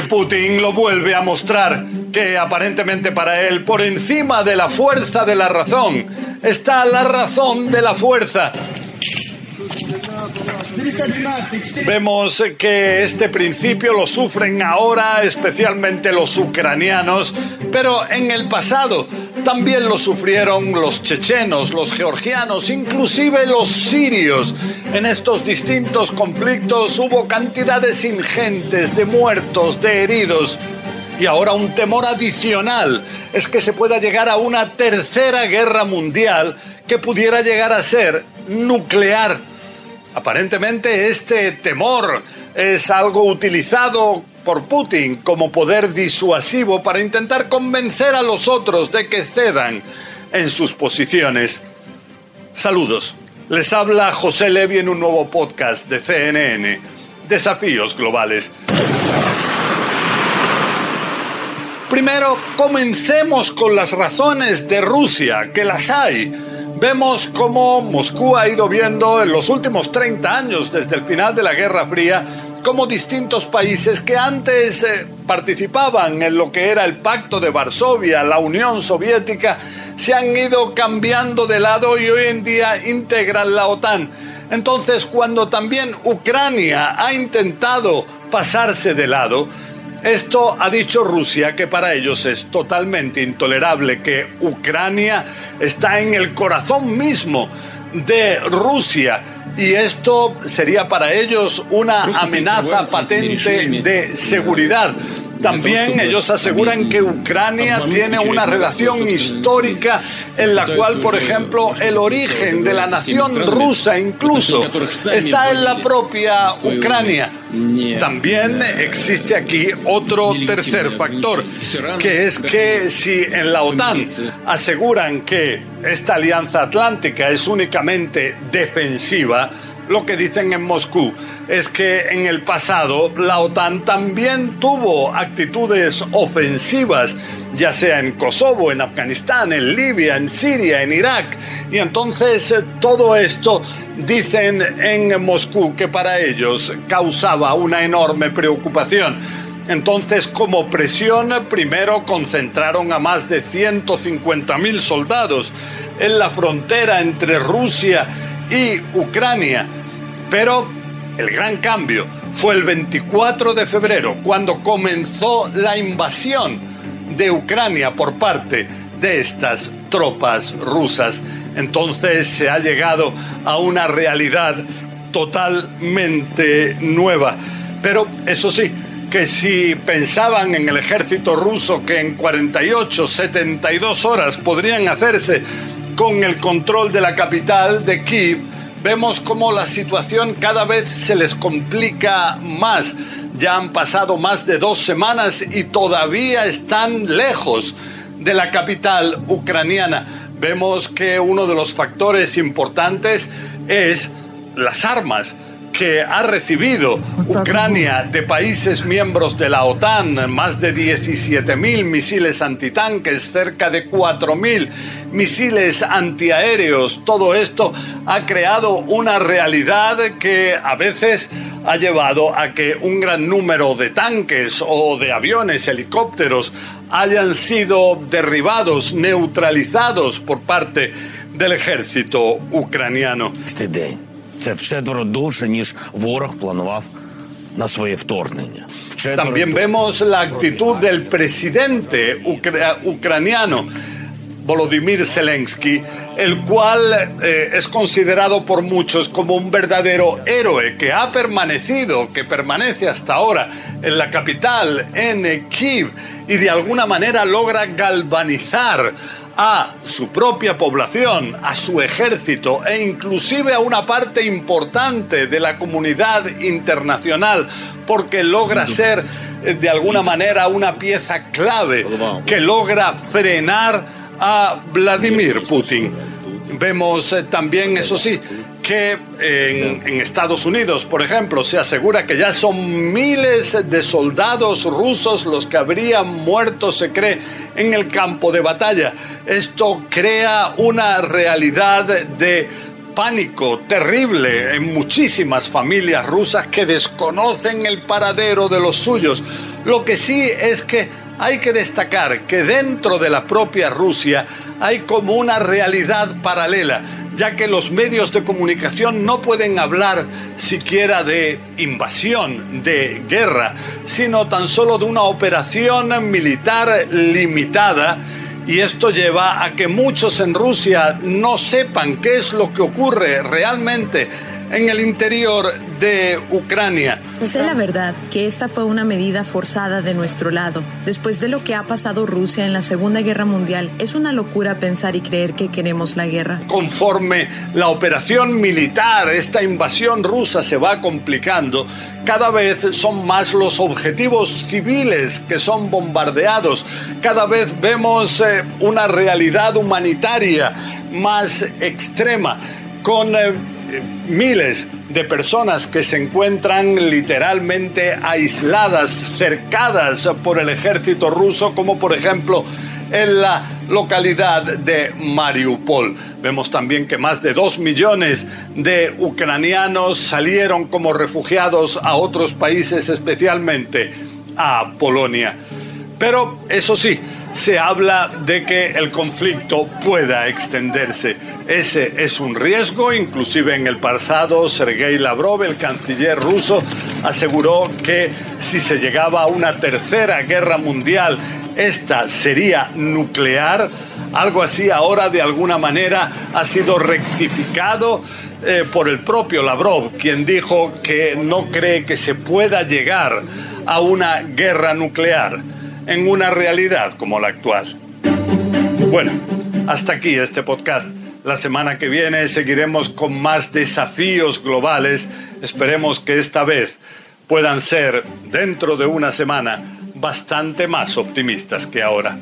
Putin lo vuelve a mostrar que aparentemente para él, por encima de la fuerza de la razón, está la razón de la fuerza. Vemos que este principio lo sufren ahora especialmente los ucranianos, pero en el pasado también lo sufrieron los chechenos, los georgianos, inclusive los sirios. En estos distintos conflictos hubo cantidades ingentes de muertos, de heridos. Y ahora un temor adicional es que se pueda llegar a una tercera guerra mundial que pudiera llegar a ser nuclear. Aparentemente este temor es algo utilizado por Putin como poder disuasivo para intentar convencer a los otros de que cedan en sus posiciones. Saludos. Les habla José Levi en un nuevo podcast de CNN, Desafíos Globales. Primero, comencemos con las razones de Rusia, que las hay Vemos cómo Moscú ha ido viendo en los últimos 30 años, desde el final de la Guerra Fría, cómo distintos países que antes eh, participaban en lo que era el Pacto de Varsovia, la Unión Soviética, se han ido cambiando de lado y hoy en día integran la OTAN. Entonces, cuando también Ucrania ha intentado pasarse de lado, esto ha dicho Rusia que para ellos es totalmente intolerable que Ucrania está en el corazón mismo de Rusia y esto sería para ellos una amenaza patente de seguridad. También ellos aseguran que Ucrania tiene una relación histórica en la cual, por ejemplo, el origen de la nación rusa incluso está en la propia Ucrania. También existe aquí otro tercer factor, que es que si en la OTAN aseguran que esta alianza atlántica es únicamente defensiva, lo que dicen en Moscú es que en el pasado la OTAN también tuvo actitudes ofensivas, ya sea en Kosovo, en Afganistán, en Libia, en Siria, en Irak. Y entonces eh, todo esto dicen en Moscú que para ellos causaba una enorme preocupación. Entonces, como presión, primero concentraron a más de 150.000 soldados en la frontera entre Rusia y Ucrania. Pero el gran cambio fue el 24 de febrero, cuando comenzó la invasión de Ucrania por parte de estas tropas rusas. Entonces se ha llegado a una realidad totalmente nueva. Pero eso sí, que si pensaban en el ejército ruso que en 48, 72 horas podrían hacerse con el control de la capital de Kiev, vemos cómo la situación cada vez se les complica más. Ya han pasado más de dos semanas y todavía están lejos de la capital ucraniana. Vemos que uno de los factores importantes es las armas que ha recibido Ucrania de países miembros de la OTAN, más de 17.000 misiles antitanques, cerca de 4.000 misiles antiaéreos. Todo esto ha creado una realidad que a veces ha llevado a que un gran número de tanques o de aviones, helicópteros, hayan sido derribados, neutralizados por parte del ejército ucraniano. También vemos la actitud del presidente ucraniano Volodymyr Zelensky, el cual eh, es considerado por muchos como un verdadero héroe que ha permanecido, que permanece hasta ahora en la capital, en Kiev, y de alguna manera logra galvanizar a su propia población, a su ejército e inclusive a una parte importante de la comunidad internacional, porque logra ser eh, de alguna manera una pieza clave que logra frenar a Vladimir Putin. Vemos eh, también, eso sí, que en, Estados Unidos, por ejemplo, se asegura que ya son miles de soldados rusos los que habrían muerto, se cree, en el campo de batalla. Esto crea una realidad de pánico terrible en muchísimas familias rusas que desconocen el paradero de los suyos. Lo que sí es que hay que destacar que dentro de la propia Rusia hay como una realidad paralela, ya que los medios de comunicación no pueden hablar siquiera de invasión, de guerra, sino tan solo de una operación militar limitada. Y esto lleva a que muchos en Rusia no sepan qué es lo que ocurre realmente en el interior de Ucrania. Sé la verdad que esta fue una medida forzada de nuestro lado. Después de lo que ha pasado Rusia en la Segunda Guerra Mundial, es una locura pensar y creer que queremos la guerra. Conforme la operación militar, esta invasión rusa se va complicando, cada vez son más los objetivos civiles que son bombardeados. Cada vez vemos eh, una realidad humanitaria más extrema con eh, miles de personas que se encuentran literalmente aisladas, cercadas por el ejército ruso, como por ejemplo en la localidad de Mariupol. Vemos también que más de dos millones de ucranianos salieron como refugiados a otros países, especialmente a Polonia. Pero eso sí, se habla de que el conflicto pueda extenderse. Ese es un riesgo, inclusive en el pasado Sergei Lavrov, el canciller ruso, aseguró que si se llegaba a una tercera guerra mundial, esta sería nuclear. Algo así ahora de alguna manera ha sido rectificado eh, por el propio Lavrov, quien dijo que no cree que se pueda llegar a una guerra nuclear en una realidad como la actual. Bueno, hasta aquí este podcast. La semana que viene seguiremos con más desafíos globales. Esperemos que esta vez puedan ser, dentro de una semana, bastante más optimistas que ahora.